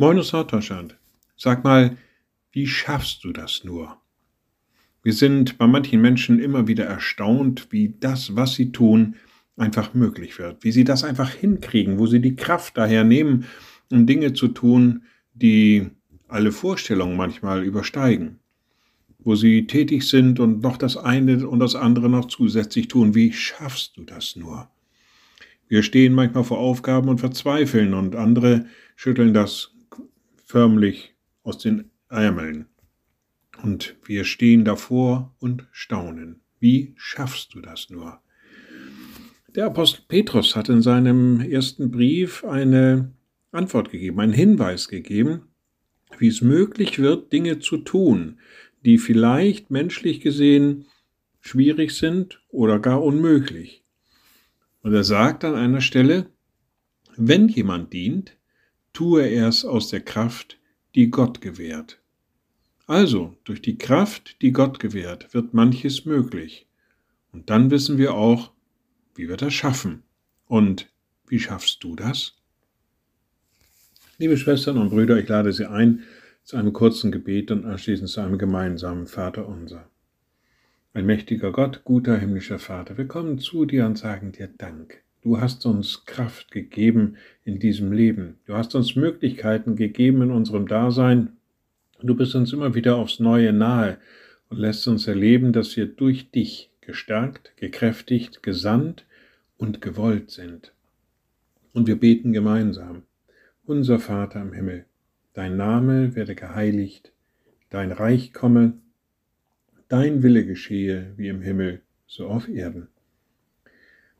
Moin aus Norddeutschland. Sag mal, wie schaffst du das nur? Wir sind bei manchen Menschen immer wieder erstaunt, wie das, was sie tun, einfach möglich wird, wie sie das einfach hinkriegen, wo sie die Kraft daher nehmen, um Dinge zu tun, die alle Vorstellungen manchmal übersteigen, wo sie tätig sind und noch das eine und das andere noch zusätzlich tun. Wie schaffst du das nur? Wir stehen manchmal vor Aufgaben und verzweifeln und andere schütteln das förmlich aus den Ärmeln. Und wir stehen davor und staunen. Wie schaffst du das nur? Der Apostel Petrus hat in seinem ersten Brief eine Antwort gegeben, einen Hinweis gegeben, wie es möglich wird, Dinge zu tun, die vielleicht menschlich gesehen schwierig sind oder gar unmöglich. Und er sagt an einer Stelle, wenn jemand dient, tue er es aus der Kraft, die Gott gewährt. Also, durch die Kraft, die Gott gewährt, wird manches möglich. Und dann wissen wir auch, wie wir das schaffen. Und wie schaffst du das? Liebe Schwestern und Brüder, ich lade Sie ein zu einem kurzen Gebet und anschließend zu einem gemeinsamen Vater unser. Ein mächtiger Gott, guter himmlischer Vater, wir kommen zu dir und sagen dir Dank. Du hast uns Kraft gegeben in diesem Leben. Du hast uns Möglichkeiten gegeben in unserem Dasein. Du bist uns immer wieder aufs Neue nahe und lässt uns erleben, dass wir durch dich gestärkt, gekräftigt, gesandt und gewollt sind. Und wir beten gemeinsam. Unser Vater im Himmel, dein Name werde geheiligt, dein Reich komme, dein Wille geschehe wie im Himmel, so auf Erden.